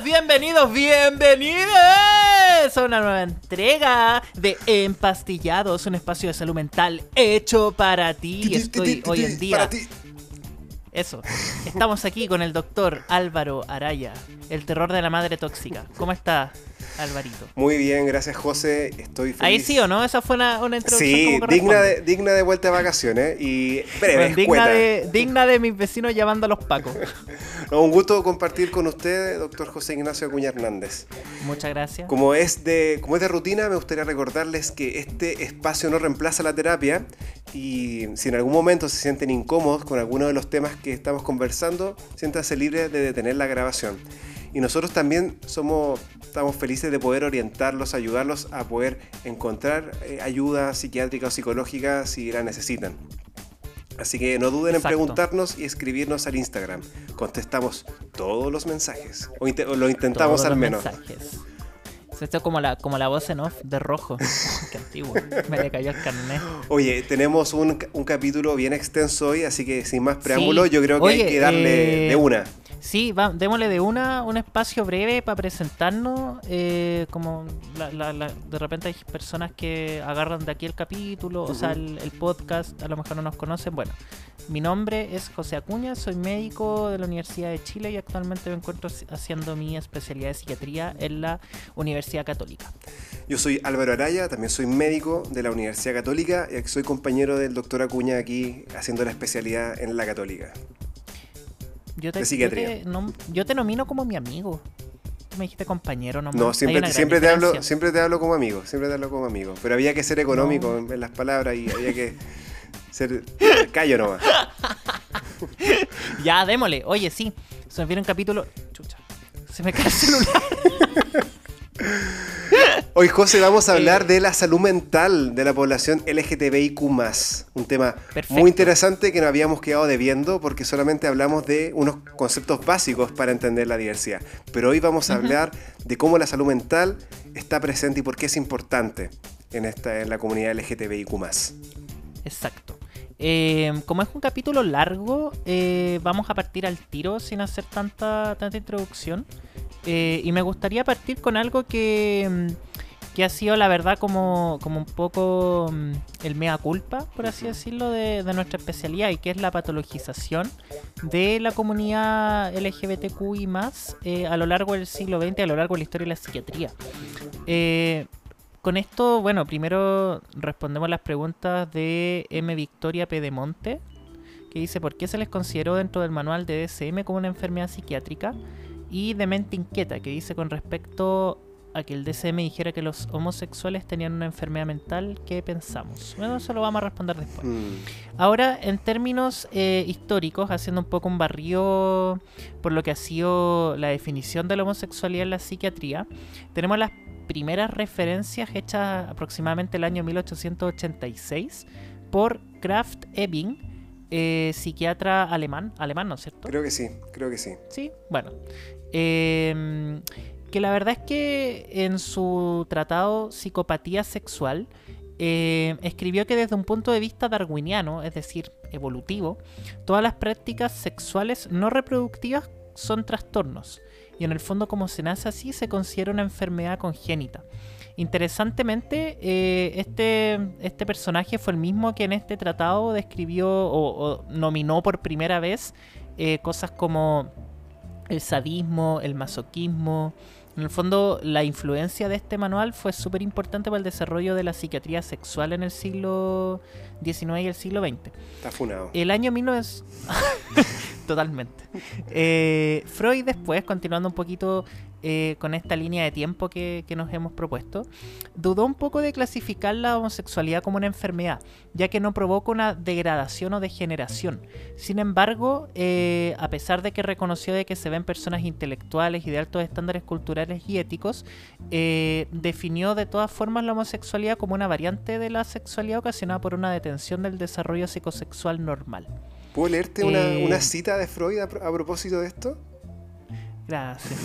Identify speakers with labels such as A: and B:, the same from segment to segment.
A: Bienvenidas, bienvenidos, bienvenidos a una nueva entrega de Empastillados, un espacio de salud mental hecho para ti. Estoy hoy en día. Eso. Estamos aquí con el doctor Álvaro Araya, el terror de la madre tóxica. ¿Cómo está, Alvarito?
B: Muy bien, gracias, José. Estoy feliz.
A: Ahí sí o no, esa fue una, introducción.
B: Sí, digna de, digna de vuelta de vacaciones y breve.
A: digna, de, digna de mis vecinos llamando a los pacos.
B: un gusto compartir con usted, doctor José Ignacio Acuña Hernández.
A: Muchas gracias.
B: Como es, de, como es de rutina, me gustaría recordarles que este espacio no reemplaza la terapia y si en algún momento se sienten incómodos con alguno de los temas que estamos conversando, siéntanse libres de detener la grabación. Y nosotros también somos, estamos felices de poder orientarlos, ayudarlos a poder encontrar eh, ayuda psiquiátrica o psicológica si la necesitan. Así que no duden en preguntarnos y escribirnos al Instagram. Contestamos todos los mensajes. O, lo intentamos al menos.
A: Esto es como la, como la voz en off de rojo. Qué antiguo. Me le cayó el carnet.
B: Oye, tenemos un, capítulo bien extenso hoy, así que sin más preámbulo, yo creo que hay que darle eh, de una.
A: Sí, va, démosle de una un espacio breve para presentarnos. Eh, como de repente hay personas que agarran de aquí el capítulo, o sea, el, podcast, a lo mejor no nos conocen. Bueno, mi nombre es José Acuña, soy médico de la Universidad de Chile y actualmente me encuentro haciendo mi especialidad de psiquiatría en la Universidad Católica.
B: Yo soy Álvaro Araya, también soy médico de la Universidad Católica y soy compañero del doctor Acuña aquí haciendo la especialidad en la Católica.
A: Yo te, Yo te, nomino como mi amigo. Tú me dijiste compañero nomás.
B: No, siempre, siempre te hablo, siempre te hablo como amigo, siempre te hablo como amigo. Pero había que ser económico en, las palabras y había que ser callo nomás.
A: ya, démosle. Oye, sí. Se me viene un capítulo. Chucha. Se me cae el celular.
B: Hoy, José, vamos a hablar de la salud mental de la población LGTBIQ. Un tema muy interesante que nos habíamos quedado debiendo porque solamente hablamos de unos conceptos básicos para entender la diversidad. Pero hoy vamos a hablar de cómo la salud mental está presente y por qué es importante en, esta, en la comunidad LGTBIQ.
A: Exacto. Eh, como es un capítulo largo, eh, vamos a partir al tiro sin hacer tanta, tanta introducción. Eh, y me gustaría partir con algo que, mm, que ha sido, la verdad, como, como un poco mm, el mea culpa, por así decirlo, de, nuestra especialidad, y que es la patologización de la comunidad LGBTQI más eh, a lo largo del siglo XX, a lo largo de la historia de la psiquiatría. Con esto, bueno, primero respondemos las preguntas de M. Victoria Pedemonte, que dice por qué se les consideró dentro del manual de DSM como una enfermedad psiquiátrica y de mente inquieta, que dice con respecto a que el DCM dijera que los homosexuales tenían una enfermedad mental, ¿qué pensamos? Bueno, eso lo vamos a responder después. Mm. Ahora, en términos eh, históricos, haciendo un poco un barrio por lo que ha sido la definición de la homosexualidad en la psiquiatría, tenemos las primeras referencias hechas aproximadamente el año 1886 por Kraft Ebing, eh, psiquiatra alemán, alemán, ¿no es cierto?
B: Creo que sí, creo que sí.
A: Sí, bueno. Em, que la verdad es que en su tratado Psicopatía Sexual em, escribió que desde un punto de vista darwiniano, es decir, evolutivo, todas las prácticas sexuales no reproductivas son trastornos. Y en el fondo como se nace así se considera una enfermedad congénita. Interesantemente, eh, este, este personaje fue el mismo que en este tratado describió o, nominó por primera vez eh, cosas como el sadismo, el masoquismo. En el fondo, la influencia de este manual fue súper importante para el desarrollo de la psiquiatría sexual en el siglo XIX y el siglo XX.
B: Está funado.
A: El año 1900... Totalmente. Eh, Freud después, continuando un poquito eh, con esta línea de tiempo que, nos hemos propuesto, dudó un poco de clasificar la homosexualidad como una enfermedad, ya que no provoca una degradación o degeneración. Sin embargo, eh, a pesar de que reconoció de que se ven personas intelectuales y de altos estándares culturales y éticos, definió de todas formas la homosexualidad como una variante de la sexualidad ocasionada por una detención del desarrollo psicosexual normal.
B: ¿Puedo leerte una, cita de Freud a propósito de esto?
A: Gracias.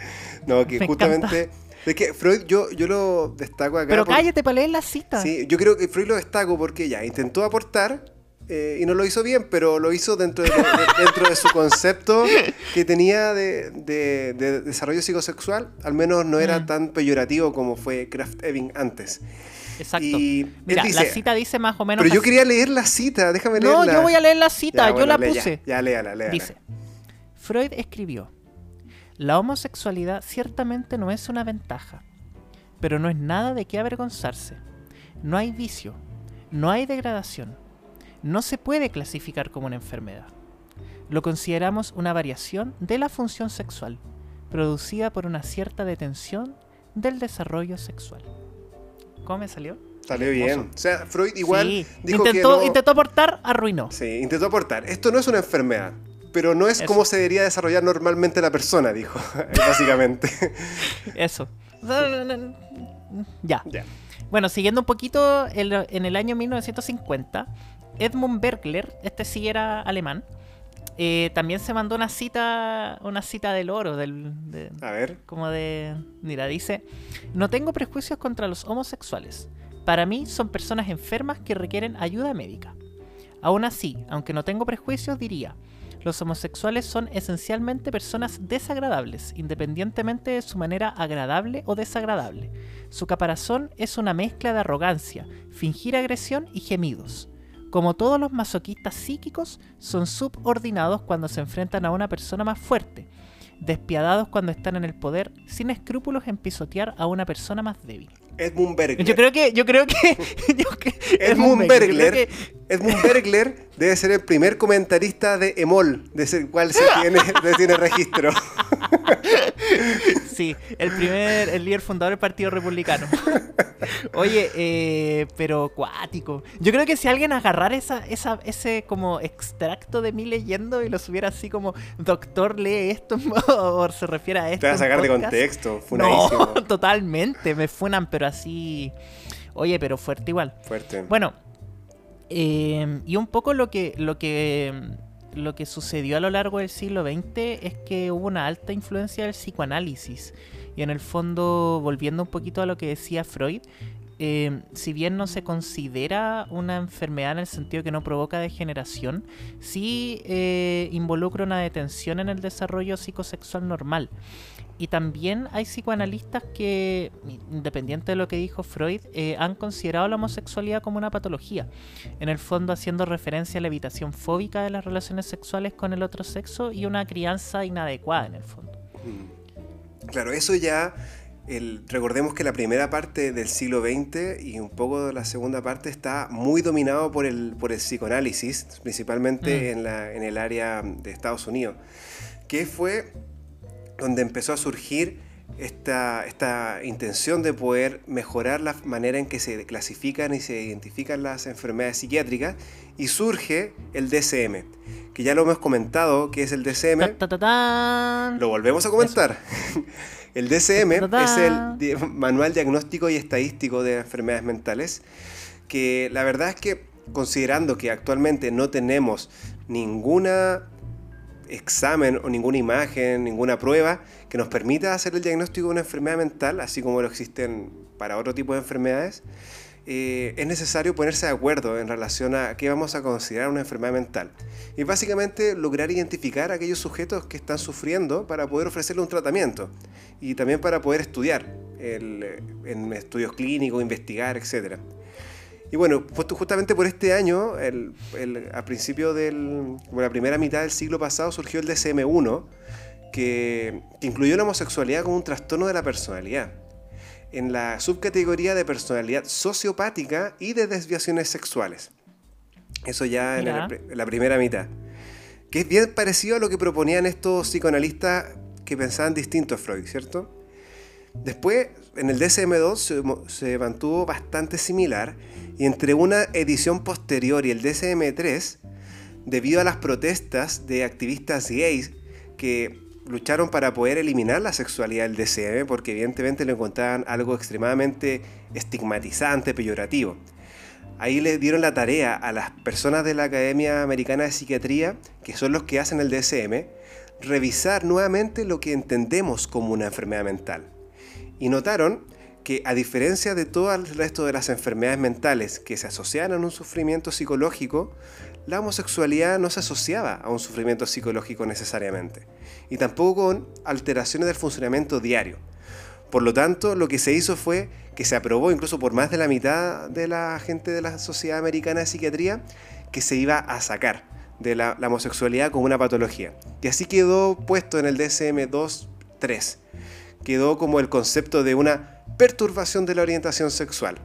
B: no, que justamente... Es que Freud, yo, yo lo destaco acá.
A: Pero cállate para leer la cita.
B: Sí, yo creo que Freud lo destaco porque ya intentó aportar eh, y no lo hizo bien, pero lo hizo dentro de, dentro de su concepto que tenía de, de, desarrollo psicosexual. Al menos no era mm. tan peyorativo como fue Kraft Eving antes.
A: Exacto. Mira, la cita dice más o menos.
B: Pero yo quería leer la cita, déjame leerla.
A: No, yo voy a leer la cita, yo la puse.
B: Ya, ya léala, léala.
A: Dice: Freud escribió: La homosexualidad ciertamente no es una ventaja, pero no es nada de qué avergonzarse. No hay vicio, no hay degradación, no se puede clasificar como una enfermedad. Lo consideramos una variación de la función sexual, producida por una cierta detención del desarrollo sexual. ¿Cómo me salió?
B: Salió bien. O sea, Freud igual
A: dijo intentó, que intentó aportar, arruinó.
B: Sí, intentó aportar. Esto no es una enfermedad, pero no es como se debería desarrollar normalmente la persona, dijo, básicamente.
A: Eso. Ya. ya. Bueno, siguiendo un poquito, en el año 1950, Edmund Bergler, este sí era alemán, eh, también se mandó una cita, una cita del oro, del,
B: a ver.
A: Como de, mira, dice, no tengo prejuicios contra los homosexuales. Para mí son personas enfermas que requieren ayuda médica. Aún así, aunque no tengo prejuicios, diría, los homosexuales son esencialmente personas desagradables, independientemente de su manera agradable o desagradable. Su caparazón es una mezcla de arrogancia, fingir agresión y gemidos. Como todos los masoquistas psíquicos, son subordinados cuando se enfrentan a una persona más fuerte, despiadados cuando están en el poder, sin escrúpulos en pisotear a una persona más débil.
B: Edmund Bergler.
A: Yo creo que, yo creo que,
B: Edmund, Bergler, Edmund Bergler debe ser el primer comentarista de Emol, de ese cual se tiene, se tiene registro.
A: Sí, el primer, el líder fundador del Partido Republicano. Oye, eh, pero cuático. Yo creo que si alguien agarrara esa, esa, ese como extracto de mí leyendo y lo subiera así como, doctor, lee esto, o se refiere a esto.
B: Te vas a sacar de contexto,
A: funadísimo. No, totalmente, me funan, pero así. Oye, pero fuerte igual.
B: Fuerte.
A: Bueno, eh, y un poco lo que, lo que lo que sucedió a lo largo del siglo XX es que hubo una alta influencia del psicoanálisis. Y en el fondo, volviendo un poquito a lo que decía Freud, eh, si bien no se considera una enfermedad en el sentido que no provoca degeneración, sí eh, involucra una detención en el desarrollo psicosexual normal. Y también hay psicoanalistas que, independiente de lo que dijo Freud, eh, han considerado la homosexualidad como una patología, en el fondo haciendo referencia a la evitación fóbica de las relaciones sexuales con el otro sexo y una crianza inadecuada en el fondo.
B: Mm. Claro, eso ya, el, recordemos que la primera parte del siglo XX y un poco de la segunda parte está muy dominado por el, por el psicoanálisis, principalmente mm. en, la, en el área de Estados Unidos, que fue donde empezó a surgir esta, esta, intención de poder mejorar la manera en que se clasifican y se identifican las enfermedades psiquiátricas y surge el DSM, que ya lo hemos comentado, que es el DSM. lo volvemos a comentar. el DSM es el Manual Diagnóstico y Estadístico de Enfermedades Mentales, que la verdad es que considerando que actualmente no tenemos ninguna examen o ninguna imagen, ninguna prueba que nos permita hacer el diagnóstico de una enfermedad mental, así como lo existen para otro tipo de enfermedades, eh, es necesario ponerse de acuerdo en relación a qué vamos a considerar una enfermedad mental. Y básicamente lograr identificar a aquellos sujetos que están sufriendo para poder ofrecerle un tratamiento y también para poder estudiar en estudios clínicos, investigar, etcétera. Y bueno, justamente por este año, a principio de la primera mitad del siglo pasado, surgió el DSM-1, que, incluyó la homosexualidad como un trastorno de la personalidad, en la subcategoría de personalidad sociopática y de desviaciones sexuales. Eso ya en la, primera mitad. Que es bien parecido a lo que proponían estos psicoanalistas que pensaban distinto a Freud, ¿cierto? Después, en el DSM-2 se, mantuvo bastante similar y entre una edición posterior y el DSM-3, debido a las protestas de activistas gays que lucharon para poder eliminar la sexualidad del DSM porque evidentemente lo encontraban algo extremadamente estigmatizante, peyorativo. Ahí le dieron la tarea a las personas de la Academia Americana de Psiquiatría, que son los que hacen el DSM, revisar nuevamente lo que entendemos como una enfermedad mental. Y notaron que a diferencia de todo el resto de las enfermedades mentales que se asocian a un sufrimiento psicológico, la homosexualidad no se asociaba a un sufrimiento psicológico necesariamente, y tampoco con alteraciones del funcionamiento diario. Por lo tanto, lo que se hizo fue que se aprobó incluso por más de la mitad de la gente de la Sociedad Americana de Psiquiatría que se iba a sacar de la, homosexualidad como una patología. Y así quedó puesto en el DSM-2-3. Quedó como el concepto de una perturbación de la orientación sexual,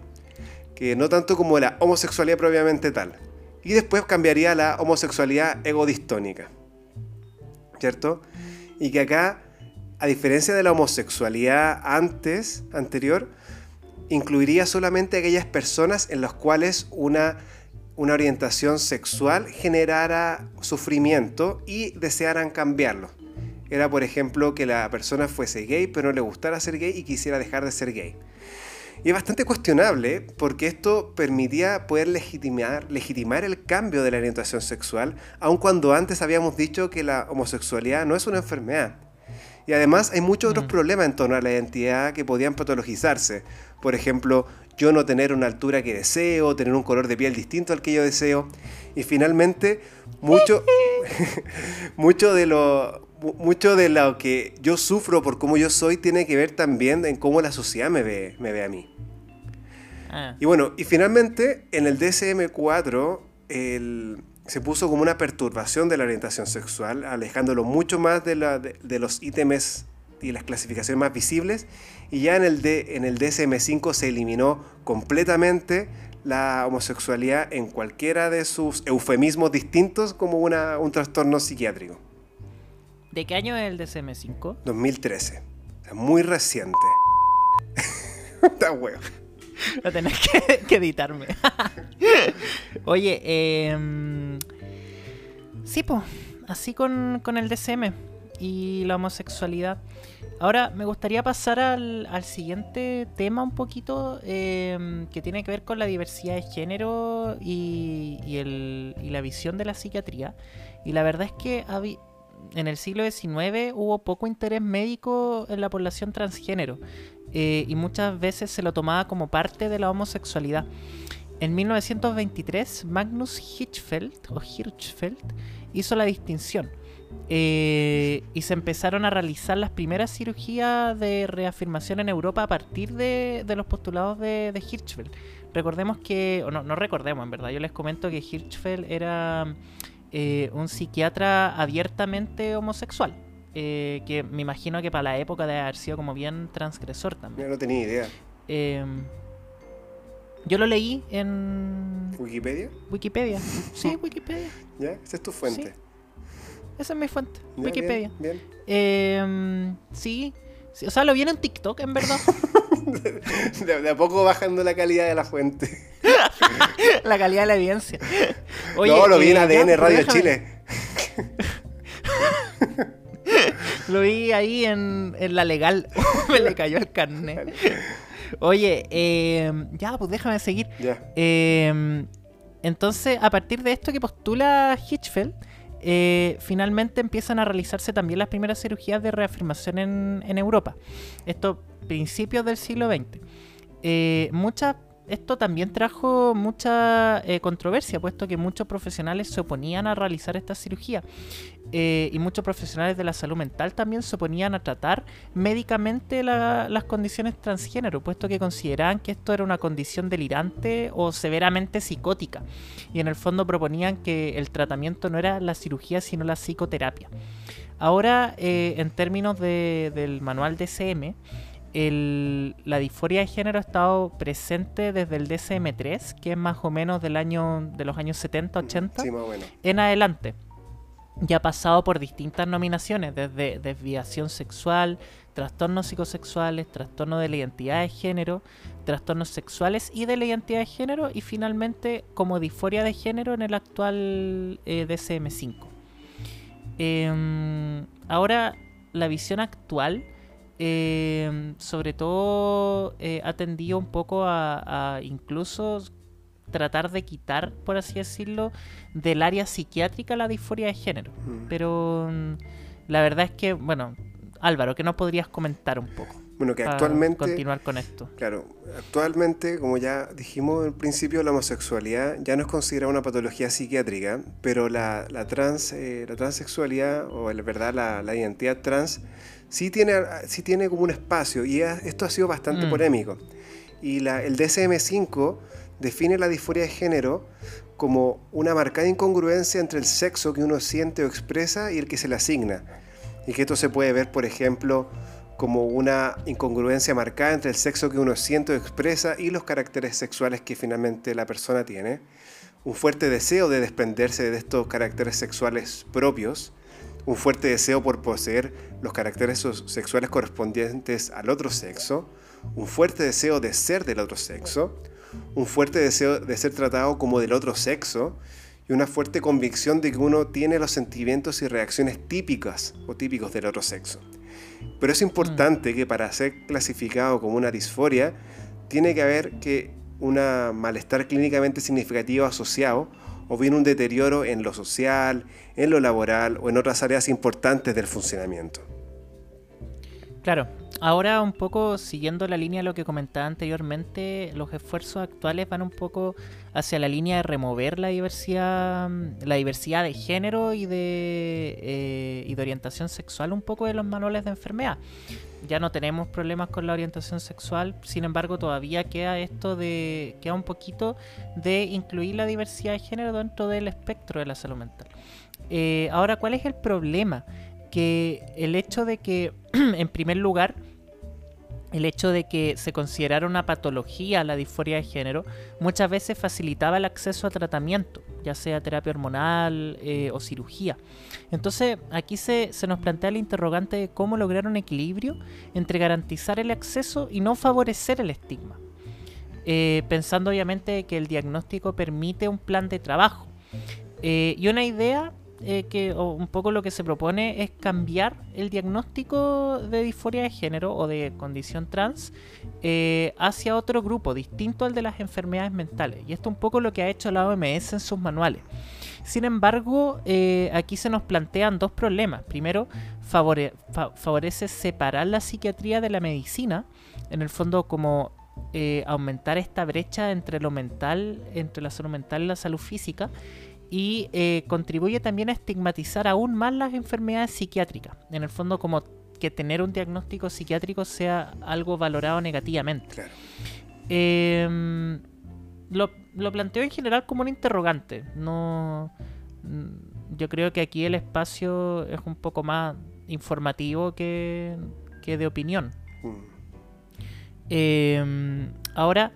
B: que no tanto como la homosexualidad propiamente tal. Y después cambiaría la homosexualidad egodistónica. ¿Cierto? Y que acá, a diferencia de la homosexualidad antes, anterior, incluiría solamente aquellas personas en las cuales una una orientación sexual generara sufrimiento y desearan cambiarlo. Era, por ejemplo, que la persona fuese gay, pero no le gustara ser gay y quisiera dejar de ser gay. Y es bastante cuestionable porque esto permitía poder legitimar, legitimar el cambio de la orientación sexual, aun cuando antes habíamos dicho que la homosexualidad no es una enfermedad. Y además hay muchos otros mm. problemas en torno a la identidad que podían patologizarse. Por ejemplo, yo no tener una altura que deseo, tener un color de piel distinto al que yo deseo. Y finalmente, mucho, mucho, de lo, mucho de lo que yo sufro por cómo yo soy tiene que ver también en cómo la sociedad me ve, me ve a mí. Ah. Y bueno, y finalmente en el DSM-4 se puso como una perturbación de la orientación sexual, alejándolo mucho más de, la, de los ítems y las clasificaciones más visibles y ya en el, D, en el DSM5 se eliminó completamente la homosexualidad en cualquiera de sus eufemismos distintos como una, un trastorno psiquiátrico.
A: ¿De qué año es el DSM5?
B: 2013. muy reciente. Está huevo.
A: a tenés que, editarme. Oye, eh, sí, pues, así con, con el DSM y la homosexualidad. Ahora me gustaría pasar al, siguiente tema un poquito em, que tiene que ver con la diversidad de género y, la visión de la psiquiatría. Y la verdad es que en el siglo XIX hubo poco interés médico en la población transgénero eh, y muchas veces se lo tomaba como parte de la homosexualidad. En 1923 Magnus Hirschfeld, hizo la distinción eh, y se empezaron a realizar las primeras cirugías de reafirmación en Europa a partir de, los postulados de, Hirschfeld. Recordemos que, o no, no recordemos en verdad, yo les comento que Hirschfeld era eh, un psiquiatra abiertamente homosexual. Eh, que me imagino que para la época debe haber sido como bien transgresor también.
B: Yo no tenía idea.
A: Em, yo lo leí en...
B: ¿Wikipedia?
A: Wikipedia, sí, Wikipedia.
B: ¿Ya? Esa es tu fuente.
A: Esa es mi fuente, Wikipedia. Em, sí, o sea, lo vi en TikTok, en verdad.
B: de, a poco bajando la calidad de la fuente.
A: la calidad de la evidencia.
B: no, lo vi en eh, ADN Radio Chile.
A: lo vi ahí en, en la legal. Me le cayó el carnet. Oye, em, ya, pues déjame seguir. Em, entonces, a partir de esto que postula Hitchfeld, eh, finalmente empiezan a realizarse también las primeras cirugías de reafirmación en, Europa. Esto principios del siglo XX. Eh, esto también trajo mucha eh, controversia, puesto que muchos profesionales se oponían a realizar esta cirugía. Eh, y muchos profesionales de la salud mental también se oponían a tratar médicamente las condiciones transgénero, puesto que consideraban que esto era una condición delirante o severamente psicótica. Y en el fondo proponían que el tratamiento no era la cirugía, sino la psicoterapia. Ahora, eh, en términos del manual DCM, la disforia de género ha estado presente desde el DSM-3, que es más o menos del año, de los años 70, 80, en adelante ya ha pasado por distintas nominaciones, desde desviación sexual, trastornos psicosexuales, trastorno de la identidad de género, trastornos sexuales y de la identidad de género, y finalmente como disforia de género en el actual eh, DSM-5. Em, ahora, la visión actual, em, sobre todo, eh, ha tendido un poco a, a incluso tratar de quitar, por así decirlo, del área psiquiátrica la disforia de género. Mm. Pero mm, la verdad es que, bueno, Álvaro, ¿qué nos podrías comentar un poco?
B: Bueno, que actualmente...
A: Continuar con esto.
B: Claro, actualmente, como ya dijimos al principio, la homosexualidad ya no es considerada una patología psiquiátrica, pero la, la trans, eh, la transexualidad, o la verdad, la, la, identidad trans, sí tiene, sí tiene como un espacio, y esto ha sido bastante mm. polémico. Y la, el DSM-5 define la disforia de género como una marcada incongruencia entre el sexo que uno siente o expresa y el que se le asigna. Y que esto se puede ver, por ejemplo, como una incongruencia marcada entre el sexo que uno siente o expresa y los caracteres sexuales que finalmente la persona tiene, un fuerte deseo de desprenderse de estos caracteres sexuales propios, un fuerte deseo por poseer los caracteres sexuales correspondientes al otro sexo, un fuerte deseo de ser del otro sexo, un fuerte deseo de ser tratado como del otro sexo y una fuerte convicción de que uno tiene los sentimientos y reacciones típicas o típicos del otro sexo. Pero es importante que para ser clasificado como una disforia, tiene que haber que una malestar clínicamente significativo asociado o bien un deterioro en lo social, en lo laboral o en otras áreas importantes del funcionamiento.
A: Claro, ahora un poco siguiendo la línea de lo que comentaba anteriormente, los esfuerzos actuales van un poco hacia la línea de remover la diversidad, la diversidad de género y de, eh, y de orientación sexual un poco de los manuales de enfermedad. Ya no tenemos problemas con la orientación sexual, sin embargo todavía queda esto de, queda un poquito de incluir la diversidad de género dentro del espectro de la salud mental. Eh, ahora, ¿cuál es el problema? que el hecho de que, en primer lugar, el hecho de que se considerara una patología la disforia de género muchas veces facilitaba el acceso a tratamiento, ya sea terapia hormonal eh, o cirugía. Entonces aquí se, nos plantea el interrogante de cómo lograr un equilibrio entre garantizar el acceso y no favorecer el estigma. Eh, pensando obviamente que el diagnóstico permite un plan de trabajo. Eh, y una idea eh, que un poco lo que se propone es cambiar el diagnóstico de disforia de género o de condición trans eh, hacia otro grupo distinto al de las enfermedades mentales. Y esto es un poco lo que ha hecho la OMS en sus manuales. Sin embargo, eh, aquí se nos plantean dos problemas. Primero, favorece separar la psiquiatría de la medicina, en el fondo como aumentar esta brecha entre lo mental, entre la salud mental y la salud física y eh, contribuye también a estigmatizar aún más las enfermedades psiquiátricas. En el fondo, como que tener un diagnóstico psiquiátrico sea algo valorado negativamente. Em, lo, lo, planteo en general como un interrogante. No, mm, yo creo que aquí el espacio es un poco más informativo que, que de opinión. Mm. Em, ahora,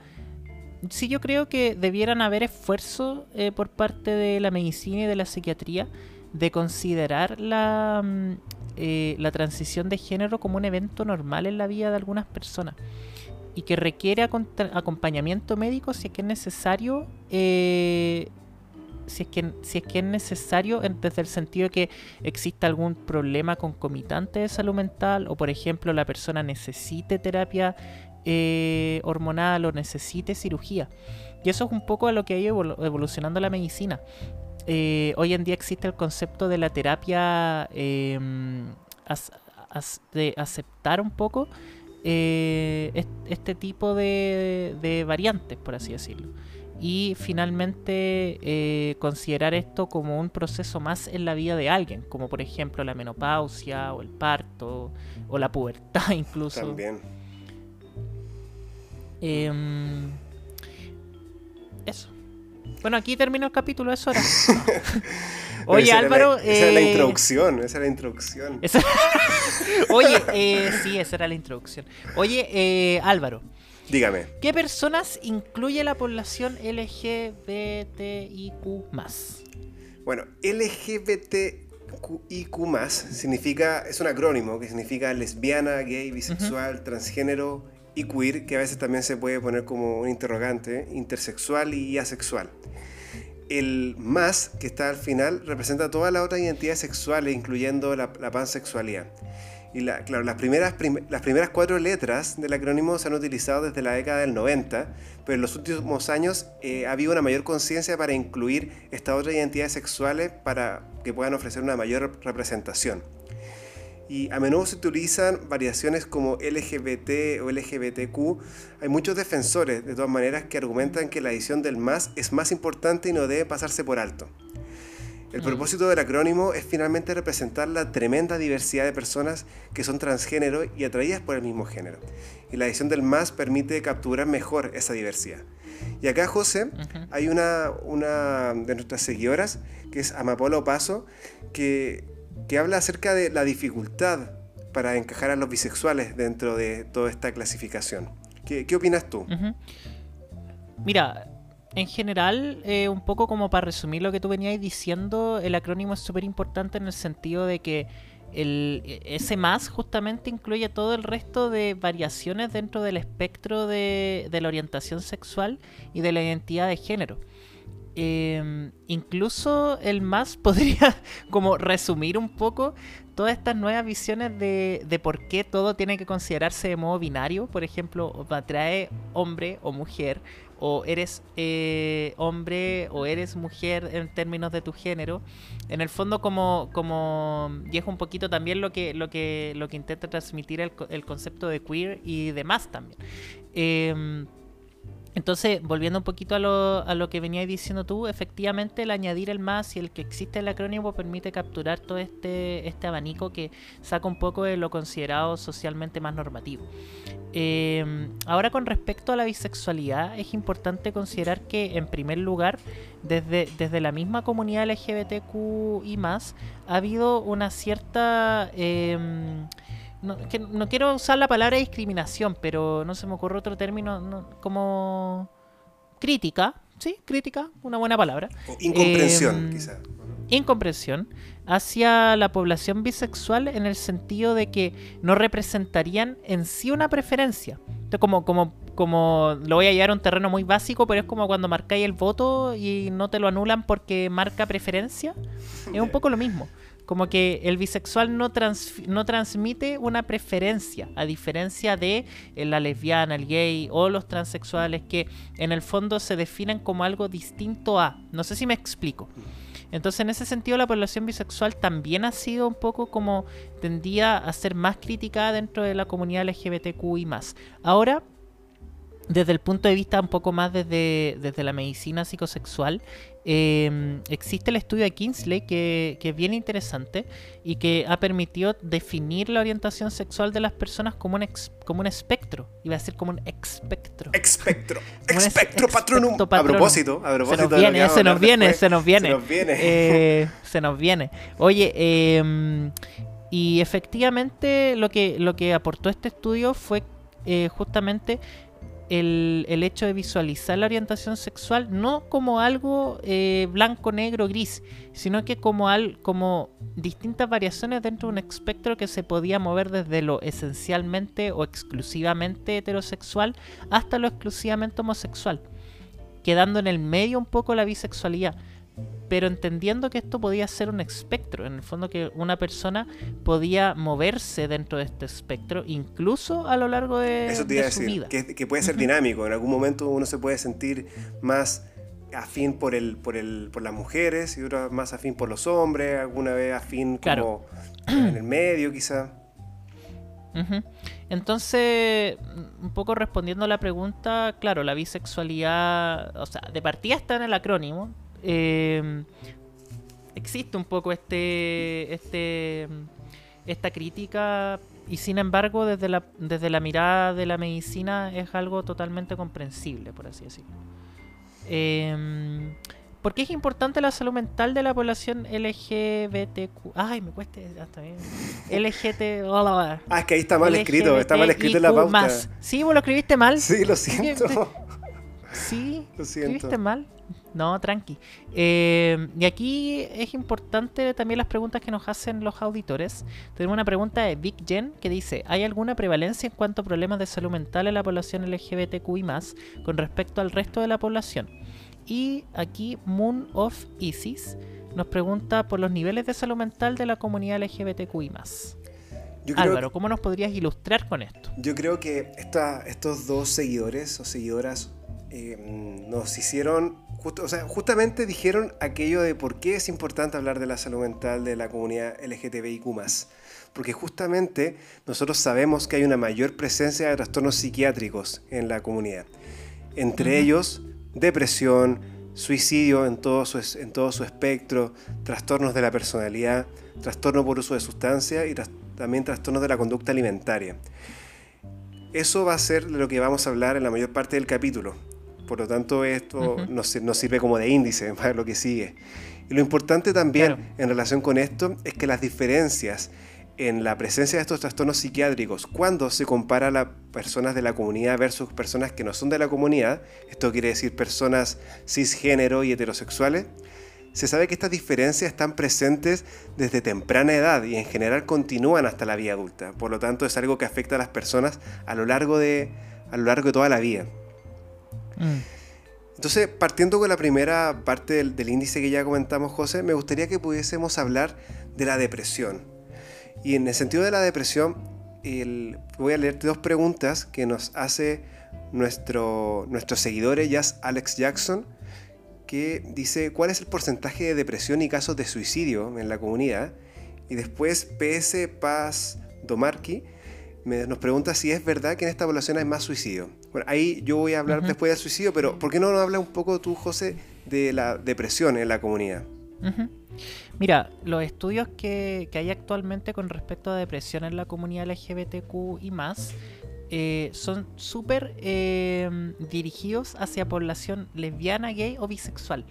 A: sí yo creo que debieran haber esfuerzo eh, por parte de la medicina y de la psiquiatría de considerar la, mm, eh, la transición de género como un evento normal en la vida de algunas personas y que requiere acompañamiento médico si es que es necesario eh, si es que si es que es necesario desde el sentido de que exista algún problema concomitante de salud mental o por ejemplo la persona necesite terapia eh, hormonal o necesite cirugía. Y eso es un poco a lo que ha ido evolucionando la medicina. Eh, hoy en día existe el concepto de la terapia em, de aceptar un poco eh, este tipo de, variantes, por así decirlo. Y finalmente considerar esto como un proceso más en la vida de alguien, como por ejemplo la menopausia o el parto o la pubertad incluso.
B: También.
A: Em, eso. Bueno, aquí termina el capítulo, es hora.
B: Oye, Álvaro. esa era la eh, introducción, esa era la introducción.
A: Oye, eh, sí, esa era la introducción. Oye, eh, Álvaro.
B: Dígame.
A: ¿Qué personas incluye la población LGBTIQ?
B: Bueno, LGBTIQ significa, es un acrónimo que significa lesbiana, gay, bisexual, transgénero y queer, que a veces también se puede poner como un interrogante, intersexual y asexual. El más, que está al final, representa todas las otras identidades sexuales, incluyendo la, pansexualidad. Y las primeras, las primeras cuatro letras del acrónimo se han utilizado desde la década del 90, pero en los últimos años eh, ha habido una mayor conciencia para incluir estas otras identidades sexuales para que puedan ofrecer una mayor representación. Y a menudo se utilizan variaciones como LGBT o LGBTQ. Hay muchos defensores, de todas maneras, que argumentan que la adición del más es más importante y no debe pasarse por alto. El propósito del acrónimo es finalmente representar la tremenda diversidad de personas que son transgénero y atraídas por el mismo género. Y la adición del más permite capturar mejor esa diversidad. Y acá, José, hay una, una de nuestras seguidoras, que es Amapolo Paso, que, que habla acerca de la dificultad para encajar a los bisexuales dentro de toda esta clasificación. ¿Qué, opinas tú?
A: Mira, en general, eh, un poco como para resumir lo que tú venías diciendo, el acrónimo es súper importante en el sentido de que el, ese más justamente incluye todo el resto de variaciones dentro del espectro de, la orientación sexual y de la identidad de género. Em, incluso el más podría como resumir un poco todas estas nuevas visiones de, de, por qué todo tiene que considerarse de modo binario. Por ejemplo, atrae hombre o mujer, o eres eh, hombre o eres mujer en términos de tu género. En el fondo como, como y es un poquito también lo que, lo que, lo que intenta transmitir el, el concepto de queer y demás también. Eh, entonces, volviendo un poquito a lo, a lo que venías diciendo tú, efectivamente el añadir el más y el que existe el acrónimo permite capturar todo este, este abanico que saca un poco de lo considerado socialmente más normativo. Em, ahora con respecto a la bisexualidad, es importante considerar que en primer lugar, desde, desde la misma comunidad LGBTQ y más, ha habido una cierta... Eh, no, que no quiero usar la palabra discriminación, pero no se me ocurre otro término como crítica, sí, crítica, una buena palabra.
B: incomprensión, eh,
A: Incomprensión hacia la población bisexual en el sentido de que no representarían en sí una preferencia. Entonces, como, como, como lo voy a llevar a un terreno muy básico, pero es como cuando marcáis el voto y no te lo anulan porque marca preferencia. Es un poco lo mismo. Como que el bisexual no, transmite una preferencia, a diferencia de eh, la lesbiana, el gay o los transexuales, que en el fondo se definen como algo distinto a. No sé si me explico. Entonces, en ese sentido, la población bisexual también ha sido un poco como tendía a ser más criticada dentro de la comunidad LGBTQ y más. Ahora, desde el punto de vista un poco más desde la medicina psicosexual, eh, existe el estudio de Kingsley que, que, es bien interesante y que ha permitido definir la orientación sexual de las personas como un, como un espectro. Iba a decir como un espectro.
B: Espectro. Espectro patronum. A propósito, a propósito.
A: Se nos viene, se nos viene, se nos viene. Se nos viene. Eh, se nos viene. Oye, eh, y efectivamente lo que, lo que aportó este estudio fue eh, justamente el, el, hecho de visualizar la orientación sexual no como algo eh, blanco, negro, gris, sino que como, al, como distintas variaciones dentro de un espectro que se podía mover desde lo esencialmente o exclusivamente heterosexual hasta lo exclusivamente homosexual, quedando en el medio un poco la bisexualidad pero entendiendo que esto podía ser un espectro, en el fondo que una persona podía moverse dentro de este espectro, incluso a lo largo de, Eso su vida.
B: Que, puede ser dinámico, en algún momento uno se puede sentir más afín por el, por el, por las mujeres y otro más afín por los hombres, alguna vez afín como en el medio quizá.
A: Entonces, un poco respondiendo a la pregunta, claro, la bisexualidad, o sea, de partida está en el acrónimo, eh, existe un poco este, este, esta crítica y sin embargo desde la, desde la mirada de la medicina es algo totalmente comprensible, por así decirlo. Eh, ¿Por qué es importante la salud mental de la población LGBTQ? Ay, me cuesta. Hasta bien. LGT.
B: Ah, es que ahí está mal escrito. Está mal escrito en la pauta.
A: Sí, vos lo escribiste mal.
B: Sí, lo siento.
A: Sí, lo siento. escribiste mal. No, tranqui. Eh, y aquí es importante también las preguntas que nos hacen los auditores. Tenemos una pregunta de Big Jen que dice: ¿Hay alguna prevalencia en cuanto a problemas de salud mental en la población LGBTQI con respecto al resto de la población? Y aquí Moon of Isis nos pregunta por los niveles de salud mental de la comunidad LGBTQI Álvaro, ¿cómo nos podrías ilustrar con esto?
B: Yo creo que esta, estos dos seguidores o seguidoras eh, nos hicieron o sea, justamente dijeron aquello de por qué es importante hablar de la salud mental de la comunidad LGTBIQ porque justamente nosotros sabemos que hay una mayor presencia de trastornos psiquiátricos en la comunidad. Entre ellos, depresión, suicidio en todo, su, en todo su espectro, trastornos de la personalidad, trastorno por uso de sustancias y también trastornos de la conducta alimentaria. Eso va a ser de lo que vamos a hablar en la mayor parte del capítulo. Por lo tanto, esto nos, sirve como de índice para lo que sigue. Y lo importante también en relación con esto es que las diferencias en la presencia de estos trastornos psiquiátricos cuando se compara a las personas de la comunidad versus personas que no son de la comunidad, esto quiere decir personas cisgénero y heterosexuales, se sabe que estas diferencias están presentes desde temprana edad y en general continúan hasta la vida adulta. Por lo tanto, es algo que afecta a las personas a lo largo de, a lo largo de toda la vida. Mm. Entonces, partiendo con la primera parte del, índice que ya comentamos, José, me gustaría que pudiésemos hablar de la depresión. Y en el sentido de la depresión, voy a leerte dos preguntas que nos hace nuestro, nuestro seguidor, Jazz Alex Jackson, que dice cuál es el porcentaje de depresión y casos de suicidio en la comunidad. Y después PS Paz Domarqui nos pregunta si es verdad que en esta población hay más suicidio. Bueno, ahí yo voy a hablar después del suicidio, pero ¿por qué no nos habla un poco tú, José, de la depresión en la comunidad?
A: Mira, los estudios que, hay actualmente con respecto a depresión en la comunidad LGBTQ y más eh, son súper eh, dirigidos hacia población lesbiana, gay o bisexual.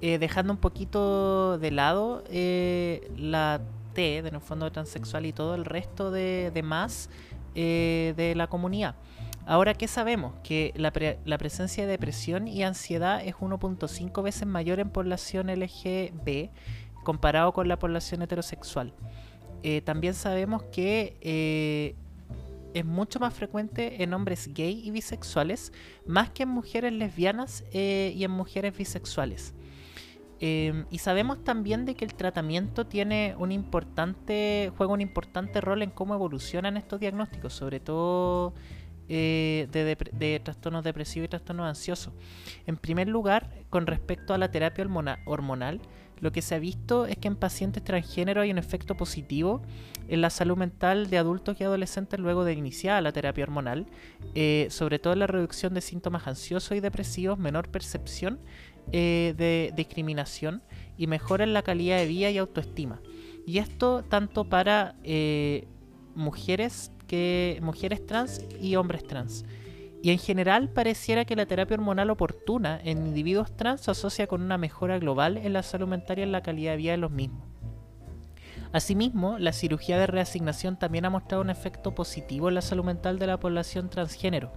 A: Eh, dejando un poquito de lado la T, en el fondo transexual y todo el resto de, más de la comunidad. Ahora, ¿qué sabemos? Que la, presencia de depresión y ansiedad es 1.5 veces mayor en población LGB comparado con la población heterosexual. Eh, también sabemos que eh, es mucho más frecuente en hombres gay y bisexuales, más que en mujeres lesbianas eh, y en mujeres bisexuales. Y sabemos también de que el tratamiento tiene un importante, juega un importante rol en cómo evolucionan estos diagnósticos, sobre todo de, de, trastornos depresivos y trastornos ansiosos. En primer lugar, con respecto a la terapia hormonal, lo que se ha visto es que en pacientes transgénero hay un efecto positivo en la salud mental de adultos y adolescentes luego de iniciar la terapia hormonal, eh, sobre todo en la reducción de síntomas ansiosos y depresivos, menor percepción eh, de discriminación y mejora en la calidad de vida y autoestima. Y esto tanto para eh, mujeres que mujeres trans y hombres trans. Y en general pareciera que la terapia hormonal oportuna en individuos trans se asocia con una mejora global en la salud mental y en la calidad de vida de los mismos. Asimismo, la cirugía de reasignación también ha mostrado un efecto positivo en la salud mental de la población transgénero.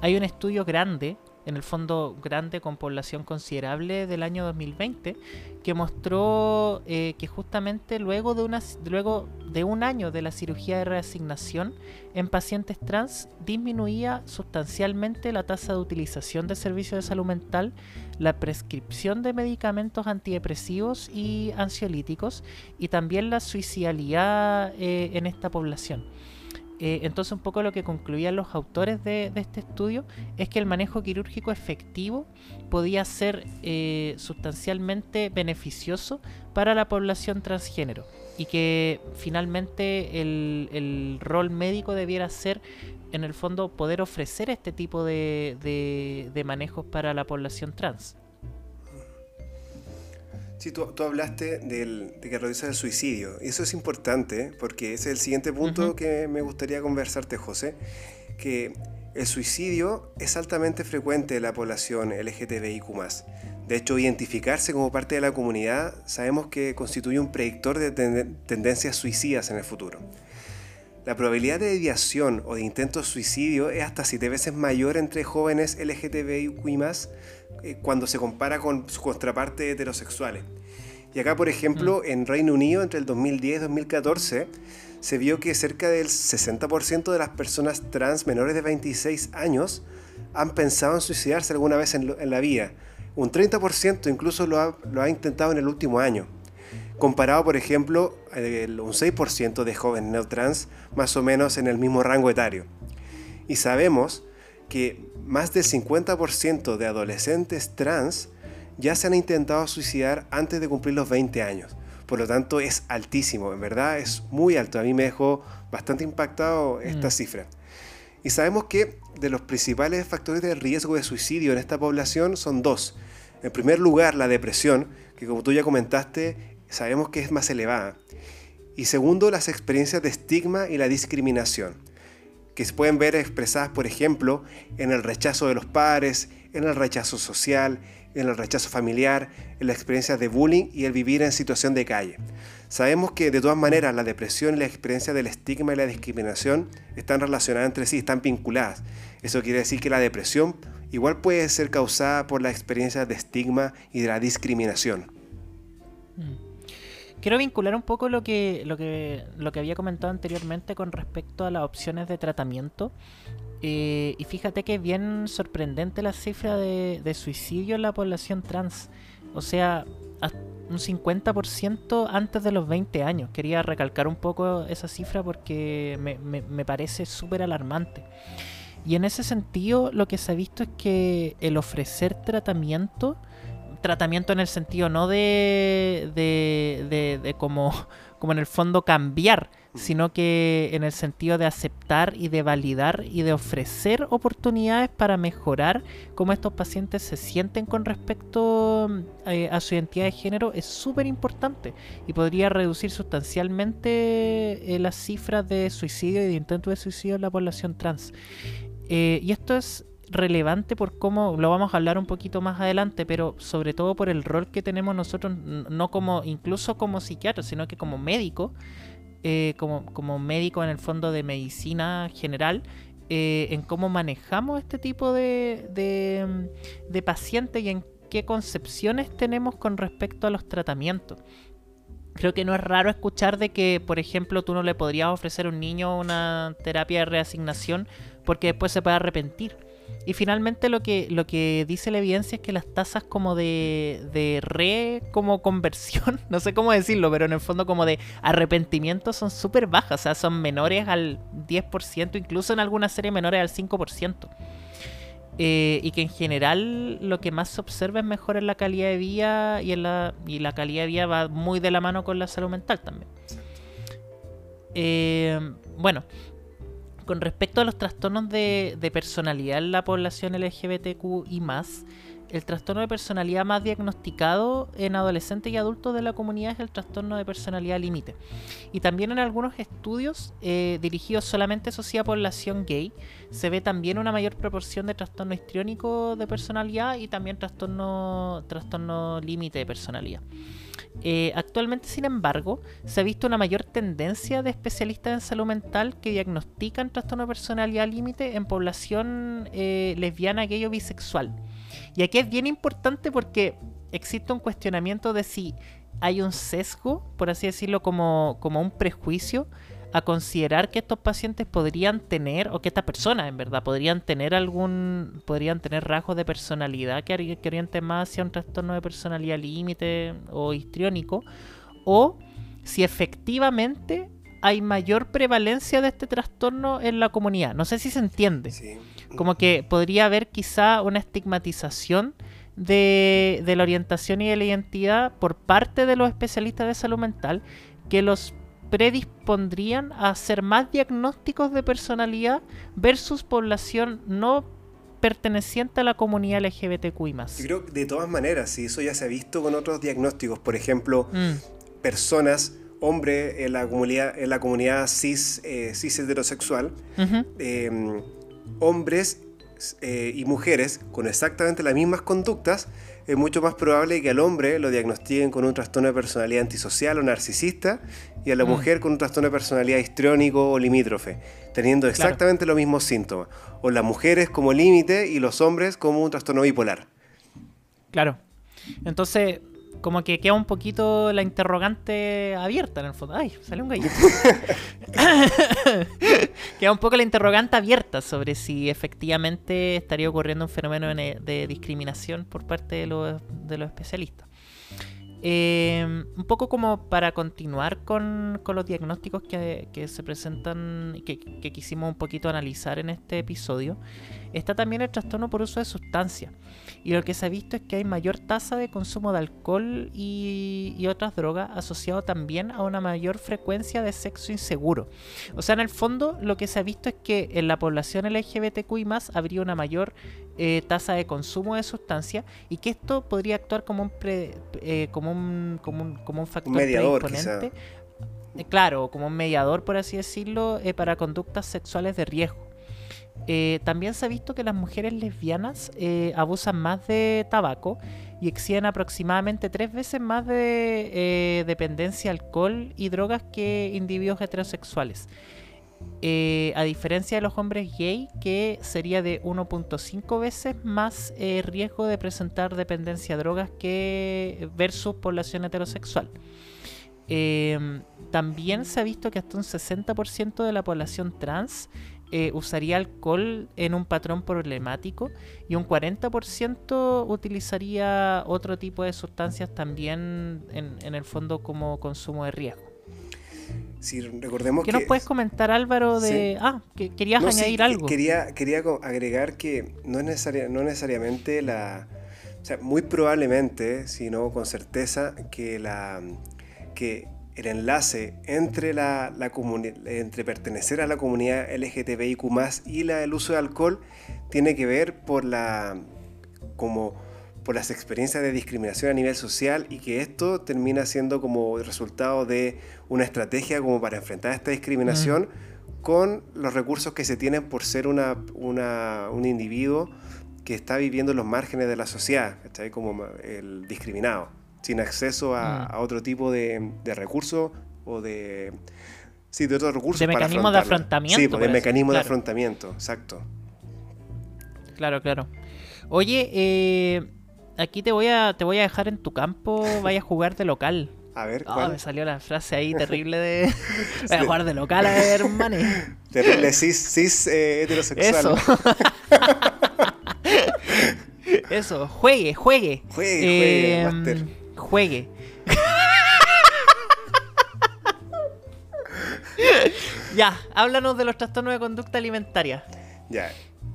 A: Hay un estudio grande en el fondo grande con población considerable del año 2020, que mostró eh, que justamente luego de, una, luego de un año de la cirugía de reasignación en pacientes trans disminuía sustancialmente la tasa de utilización de servicios de salud mental, la prescripción de medicamentos antidepresivos y ansiolíticos y también la suicidalidad eh, en esta población. Eh, entonces un poco lo que concluían los autores de, este estudio es que el manejo quirúrgico efectivo podía ser eh, sustancialmente beneficioso para la población transgénero y que finalmente el, rol médico debiera ser en el fondo poder ofrecer este tipo de manejos para la población trans.
B: Sí, tú, hablaste del, de que realizas el suicidio. Y eso es importante porque ese es el siguiente punto que me gustaría conversarte, José. Que el suicidio es altamente frecuente en la población LGTBIQ. De hecho, identificarse como parte de la comunidad sabemos que constituye un predictor de tendencias suicidas en el futuro. La probabilidad de deviación o de intento de suicidio es hasta siete veces mayor entre jóvenes LGTBIQ eh, cuando se compara con su contraparte heterosexuales. Y acá, por ejemplo, mm. en Reino Unido, entre el 2010 y 2014, se vio que cerca del 60% de las personas trans menores de 26 años han pensado en suicidarse alguna vez en, la vida. Un 30% incluso lo ha, lo ha, intentado en el último año. Comparado, por ejemplo, un 6% de jóvenes neotrans, más o menos en el mismo rango etario. Y sabemos que más del 50% de adolescentes trans ya se han intentado suicidar antes de cumplir los 20 años. Por lo tanto, es altísimo, en verdad es muy alto. A mí me dejó bastante impactado esta mm. cifra. Y sabemos que de los principales factores de riesgo de suicidio en esta población son dos. En primer lugar, la depresión, que como tú ya comentaste, sabemos que es más elevada. Y segundo, las experiencias de estigma y la discriminación, que se pueden ver expresadas, por ejemplo, en el rechazo de los padres, en el rechazo social, en el rechazo familiar, en las experiencias de bullying y el vivir en situación de calle. Sabemos que de todas maneras la depresión y la experiencia del estigma y la discriminación están relacionadas entre sí, están vinculadas. Eso quiere decir que la depresión igual puede ser causada por la experiencia de estigma y de la discriminación.
A: Quiero vincular un poco lo que, lo que, lo que había comentado anteriormente con respecto a las opciones de tratamiento eh, y fíjate que es bien sorprendente la cifra de, suicidio en la población trans. O sea, un 50% antes de los 20 años. Quería recalcar un poco esa cifra porque me, me parece súper alarmante. Y en ese sentido, lo que se ha visto es que el ofrecer tratamiento, tratamiento en el sentido no de, de, de, de como, como en el fondo cambiar, sino que en el sentido de aceptar y de validar y de ofrecer oportunidades para mejorar cómo estos pacientes se sienten con respecto eh, a su identidad de género es súper importante y podría reducir sustancialmente eh, las cifras de suicidio y de intento de suicidio en la población trans. Eh, y esto es relevante por cómo lo vamos a hablar un poquito más adelante, pero sobre todo por el rol que tenemos nosotros, no como incluso como psiquiatras, sino que como médico eh, como, como médico en el fondo de medicina general, eh, en cómo manejamos este tipo de, de, pacientes y en qué concepciones tenemos con respecto a los tratamientos. Creo que no es raro escuchar de que, por ejemplo, tú no le podrías ofrecer a un niño una terapia de reasignación porque después se puede arrepentir. Y finalmente lo que, lo que dice la evidencia es que las tasas como de, de re como conversión, no sé cómo decirlo, pero en el fondo como de arrepentimiento son súper bajas, o sea, son menores al 10%, incluso en algunas series menores al 5%. Eh, y que en general lo que más se observa es mejor en la calidad de vida y, en la, y la calidad de vida va muy de la mano con la salud mental también. Eh, bueno, con respecto a los trastornos de, personalidad en la población LGBTQ y más, el trastorno de personalidad más diagnosticado en adolescentes y adultos de la comunidad es el trastorno de personalidad límite. Y también en algunos estudios eh, dirigidos solamente a la población gay, se ve también una mayor proporción de trastorno histriónico de personalidad y también trastorno, trastorno límite de personalidad. Eh, actualmente, sin embargo, se ha visto una mayor tendencia de especialistas en salud mental que diagnostican trastorno de personalidad límite en población eh, lesbiana, gay o bisexual. Y aquí es bien importante porque existe un cuestionamiento de si hay un sesgo, por así decirlo, como, como un prejuicio a considerar que estos pacientes podrían tener, o que estas personas en verdad podrían tener algún, podrían tener rasgos de personalidad que, que orienten más hacia un trastorno de personalidad límite o histriónico, o si efectivamente hay mayor prevalencia de este trastorno en la comunidad. No sé si se entiende. Como que podría haber quizá una estigmatización de, de la orientación y de la identidad por parte de los especialistas de salud mental que los predispondrían a hacer más diagnósticos de personalidad versus población no perteneciente a la comunidad LGBTQI.
B: Yo creo que de todas maneras, y eso ya se ha visto con otros diagnósticos, por ejemplo, mm. personas, hombres en la comunidad, en la comunidad cis, eh, cis heterosexual, em, hombres eh, y mujeres con exactamente las mismas conductas, es mucho más probable que al hombre lo diagnostiquen con un trastorno de personalidad antisocial o narcisista y a la mm. mujer con un trastorno de personalidad histriónico o limítrofe, teniendo exactamente los mismos síntomas. O las mujeres como límite y los hombres como un trastorno bipolar.
A: Claro. Entonces, como que queda un poquito la interrogante abierta en el fondo. Ay, salió un gallito. queda un poco la interrogante abierta sobre si efectivamente estaría ocurriendo un fenómeno de discriminación por parte de los, de los especialistas. Eh, un poco como para continuar con, los diagnósticos que, se presentan, que, que quisimos un poquito analizar en este episodio. está también el trastorno por uso de sustancias. Y lo que se ha visto es que hay mayor tasa de consumo de alcohol y, y otras drogas asociado también a una mayor frecuencia de sexo inseguro. O sea, en el fondo lo que se ha visto es que en la población LGBTQI habría una mayor eh, tasa de consumo de sustancias y que esto podría actuar como un, eh, como un, como un, como un factor
B: mediador,
A: eh, claro, como un mediador, por así decirlo, para conductas sexuales de riesgo. También se ha visto que las mujeres lesbianas abusan más de tabaco y exhiben aproximadamente tres veces más de dependencia a alcohol y drogas que individuos heterosexuales. Eh, a diferencia de los hombres gay, que sería de 1.5 veces más eh, riesgo de presentar dependencia a drogas que versus población heterosexual. También se ha visto que hasta un 60% de la población trans eh, usaría alcohol en un patrón problemático y un 40% utilizaría otro tipo de sustancias también en el fondo como consumo de riesgo.
B: Si recordemos
A: ¿Qué nos puedes comentar, Álvaro, de... Ah, que querías añadir algo.
B: Quería, quería agregar que no, es necesaria, no necesariamente la... O sea, muy probablemente, si no con certeza, que, la, que el enlace entre, la, la entre pertenecer a la comunidad LGTBIQ y la, el uso de alcohol tiene que ver por la... como por las experiencias de discriminación a nivel social y que esto termina siendo como resultado de una estrategia como para enfrentar esta discriminación con los recursos que se tienen por ser una, un individuo que está viviendo en los márgenes de la sociedad, ¿está? como el discriminado, sin acceso a, mm. otro tipo de, recursos o de... Sí, de otros recursos.
A: De mecanismos de afrontamiento.
B: Sí, pues, de mecanismo de afrontamiento, exacto.
A: Claro, claro. Oye, eh, aquí te voy a te voy a dejar en tu campo, vaya a jugar de local.
B: A ver,
A: ah, ¿cuál? me salió la frase ahí terrible de. Voy a jugar de local, a ver, hermano.
B: Terrible cis, cis eh, heterosexual.
A: Eso. Eso, juegue, juegue.
B: Juegue, juegue,
A: em, master. Juegue. ya, háblanos de los trastornos de conducta alimentaria.
B: Ya.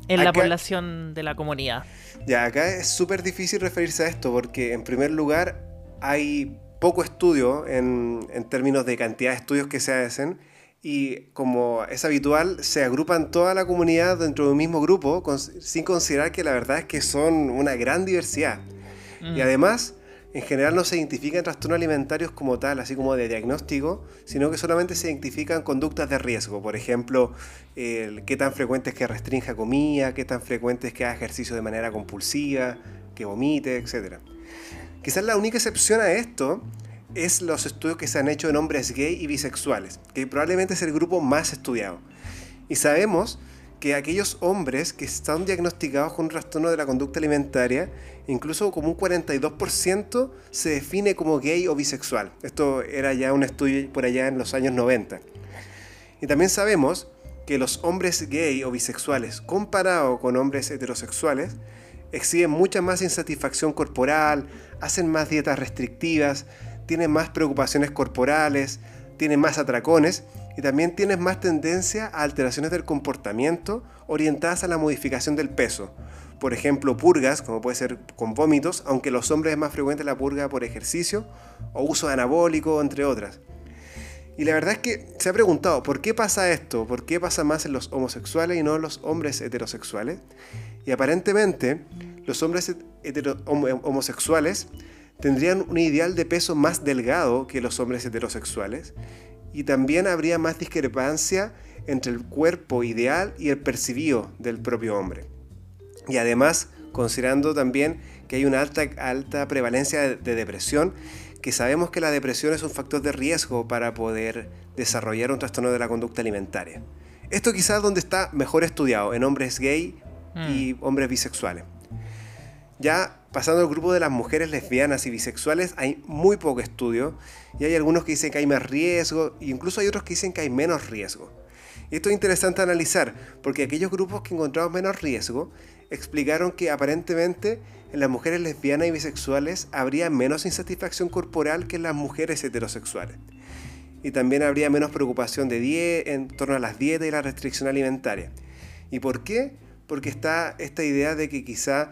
A: En la población de la comunidad.
B: Ya, acá es súper difícil referirse a esto porque en primer lugar hay poco estudio en, términos de cantidad de estudios que se hacen y como es habitual se agrupan toda la comunidad dentro de un mismo grupo sin considerar que la verdad es que son una gran diversidad. Y mm. además en general no se identifican trastornos alimentarios como tal, así como de diagnóstico, sino que solamente se identifican conductas de riesgo. Por ejemplo, qué tan frecuente es que restrinja comida, qué tan frecuente es que haga ejercicio de manera compulsiva, que vomite, etc. Quizás la única excepción a esto es los estudios que se han hecho en hombres gay y bisexuales, que probablemente es el grupo más estudiado. Y sabemos que aquellos hombres que están diagnosticados con trastorno de la conducta alimentaria, incluso como un 42% se define como gay o bisexual. Esto era ya un estudio por allá en los años 90. Y también sabemos que los hombres gay o bisexuales, comparado con hombres heterosexuales, exhiben mucha más insatisfacción corporal, hacen más dietas restrictivas, tienen más preocupaciones corporales, tienen más atracones y también tienes más tendencia a alteraciones del comportamiento orientadas a la modificación del peso. Por ejemplo, purgas, como puede ser con vómitos, aunque los hombres es más frecuente la purga por ejercicio o uso anabólico, entre otras. Y la verdad es que se ha preguntado, ¿por qué pasa esto? ¿Por qué pasa más en los homosexuales y no en los hombres heterosexuales? Y aparentemente, los hombres homosexuales tendrían un ideal de peso más delgado que los hombres heterosexuales y también habría más discrepancia entre el cuerpo ideal y el percibido del propio hombre. Y además, considerando también que hay una alta, alta prevalencia de, depresión, que sabemos que la depresión es un factor de riesgo para poder desarrollar un trastorno de la conducta alimentaria. Esto quizás es donde está mejor estudiado, en hombres gay y mm. hombres bisexuales. Ya pasando al grupo de las mujeres lesbianas y bisexuales, hay muy poco estudio y hay algunos que dicen que hay más riesgo e incluso hay otros que dicen que hay menos riesgo. Esto es interesante analizar porque aquellos grupos que encontramos menos riesgo explicaron que aparentemente en las mujeres lesbianas y bisexuales habría menos insatisfacción corporal que en las mujeres heterosexuales. Y también habría menos preocupación de en torno a las dietas y la restricción alimentaria. ¿Y por qué? porque está esta idea de que quizá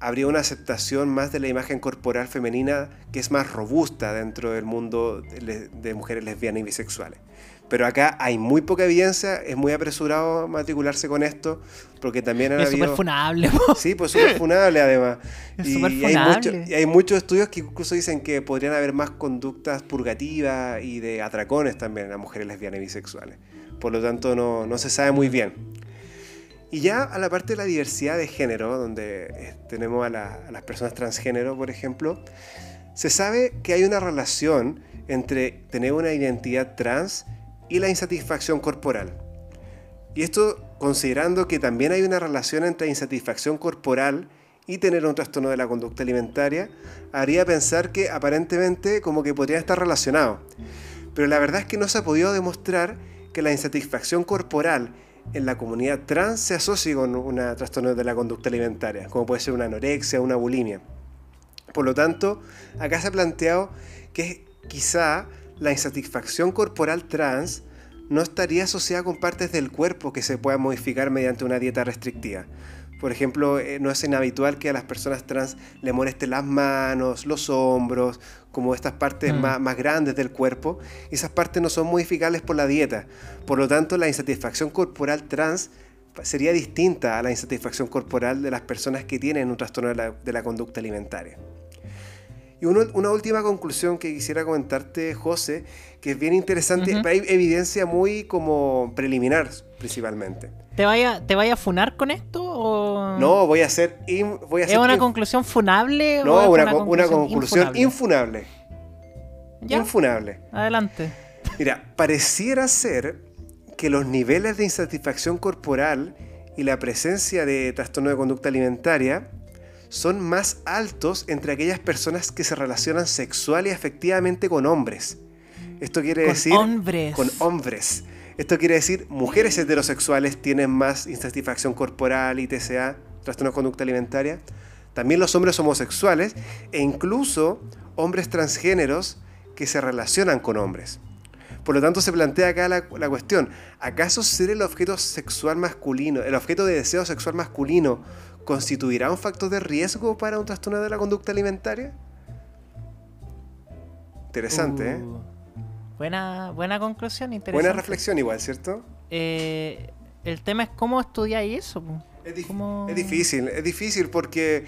B: habría una aceptación más de la imagen corporal femenina que es más robusta dentro del mundo de, mujeres lesbianas y bisexuales. Pero acá hay muy poca evidencia, es muy apresurado matricularse con esto, porque también
A: han es súper funable.
B: Sí, pues súper funable además. y, Hay y hay muchos estudios que incluso dicen que podrían haber más conductas purgativas y de atracones también en las mujeres lesbianas y bisexuales. Por lo tanto, no, no se sabe muy bien. Y ya a la parte de la diversidad de género, donde eh, tenemos a, las personas transgénero, por ejemplo, se sabe que hay una relación entre tener una identidad trans y la insatisfacción corporal. Y esto considerando que también hay una relación entre insatisfacción corporal y tener un trastorno de la conducta alimentaria, haría pensar que aparentemente como que podrían estar relacionados. Pero la verdad es que no se ha podido demostrar que la insatisfacción corporal en la comunidad trans se asocia con un trastorno de la conducta alimentaria, como puede ser una anorexia, una bulimia. Por lo tanto, acá se ha planteado que quizá la insatisfacción corporal trans no estaría asociada con partes del cuerpo que se puedan modificar mediante una dieta restrictiva. Por ejemplo, eh, no es inhabitual que a las personas trans le molesten las manos, los hombros, como estas partes mm. más, grandes del cuerpo. Esas partes no son modificables por la dieta. Por lo tanto, la insatisfacción corporal trans sería distinta a la insatisfacción corporal de las personas que tienen un trastorno de la, conducta alimentaria. Y una última conclusión que quisiera comentarte, José, que es bien interesante, hay evidencia muy como preliminar principalmente.
A: ¿Te vaya, ¿Te vaya a funar con esto? O...
B: No, voy a hacer. voy a
A: ¿Es una conclusión funable?
B: No, una, una, conclusión, infunable. Infunable.
A: Adelante.
B: Mira, pareciera ser que los niveles de insatisfacción corporal y la presencia de trastorno de conducta alimentaria son más altos entre aquellas personas que se relacionan sexual y afectivamente con hombres. Esto quiere
A: con
B: decir
A: hombres.
B: con hombres. Esto quiere decir, mujeres heterosexuales tienen más insatisfacción corporal y TCA, trastorno de conducta alimentaria. También los hombres homosexuales e incluso hombres transgéneros que se relacionan con hombres. Por lo tanto, se plantea acá la, la, cuestión, ¿acaso ser el objeto sexual masculino, el objeto de deseo sexual masculino, constituirá un factor de riesgo para un trastorno de la conducta alimentaria? Interesante, ¿eh? Uh.
A: Buena, buena conclusión, interesante.
B: Buena reflexión igual, ¿cierto?
A: Eh, el tema es cómo estudiáis eso.
B: Es, difícil, es difícil porque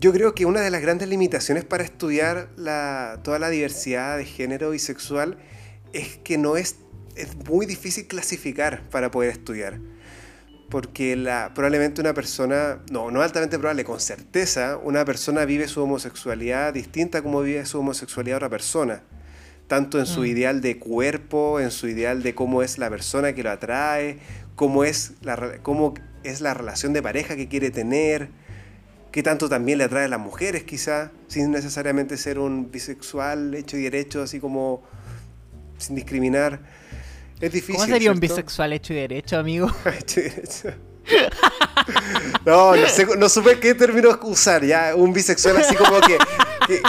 B: yo creo que una de las grandes limitaciones para estudiar la, toda la diversidad de género y sexual es que no es, es muy difícil clasificar para poder estudiar. Porque la, probablemente una persona, no, no altamente probable, con certeza, una persona vive su homosexualidad distinta como vive su homosexualidad otra persona tanto en su mm. ideal de cuerpo, en su ideal de cómo es la persona que lo atrae, cómo es la, cómo es la relación de pareja que quiere tener, qué tanto también le atrae a las mujeres quizá, sin necesariamente ser un bisexual hecho y derecho, así como sin discriminar. Es difícil.
A: ¿Cómo sería un bisexual hecho y derecho, amigo? hecho y derecho.
B: no, no, sé, no supe qué término usar, ya. Un bisexual así como que,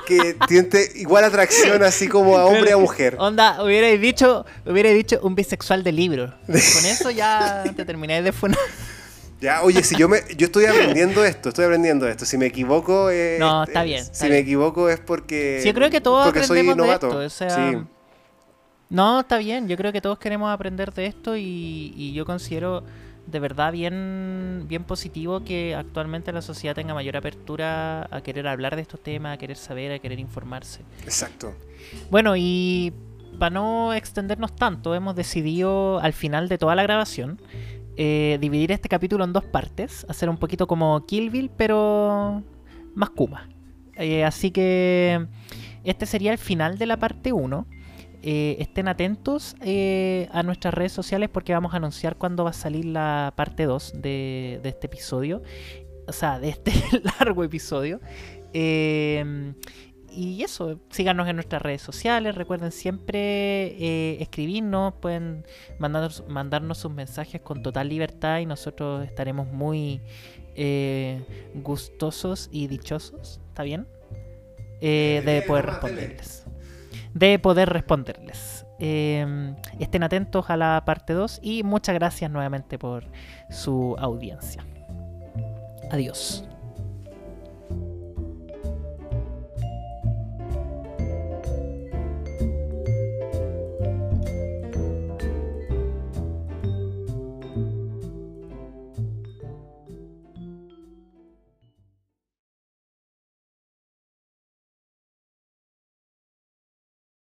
B: que, tiene igual atracción así como a hombre y a mujer.
A: Onda, hubiera dicho, hubiera dicho un bisexual de libro. Con eso ya te terminé de funar.
B: Ya, oye, si yo me, yo estoy aprendiendo esto, estoy aprendiendo esto. Si me equivoco,
A: es, no, está bien.
B: si me equivoco es porque,
A: sí, yo creo que todos porque soy novato. sí. No, está bien. Yo creo que todos queremos aprender de esto y, y yo considero de verdad bien, bien positivo que actualmente la sociedad tenga mayor apertura a querer hablar de estos temas, a querer saber, a querer informarse.
B: Exacto.
A: Bueno, y para no extendernos tanto, hemos decidido al final de toda la grabación eh, dividir este capítulo en dos partes, hacer un poquito como Kill Bill, pero más Kuma. Eh, así que este sería el final de la parte 1. Eh, estén atentos eh, a nuestras redes sociales porque vamos a anunciar cuándo va a salir la parte 2 de, este episodio. O sea, de este largo episodio. Em, y eso, síganos en nuestras redes sociales. Recuerden siempre eh, escribirnos, pueden mandarnos, mandarnos sus mensajes con total libertad y nosotros estaremos muy gustosos y dichosos, ¿está bien? de poder responderles de poder responderles. eh, estén atentos a la parte 2 y muchas gracias nuevamente por su audiencia. Adiós.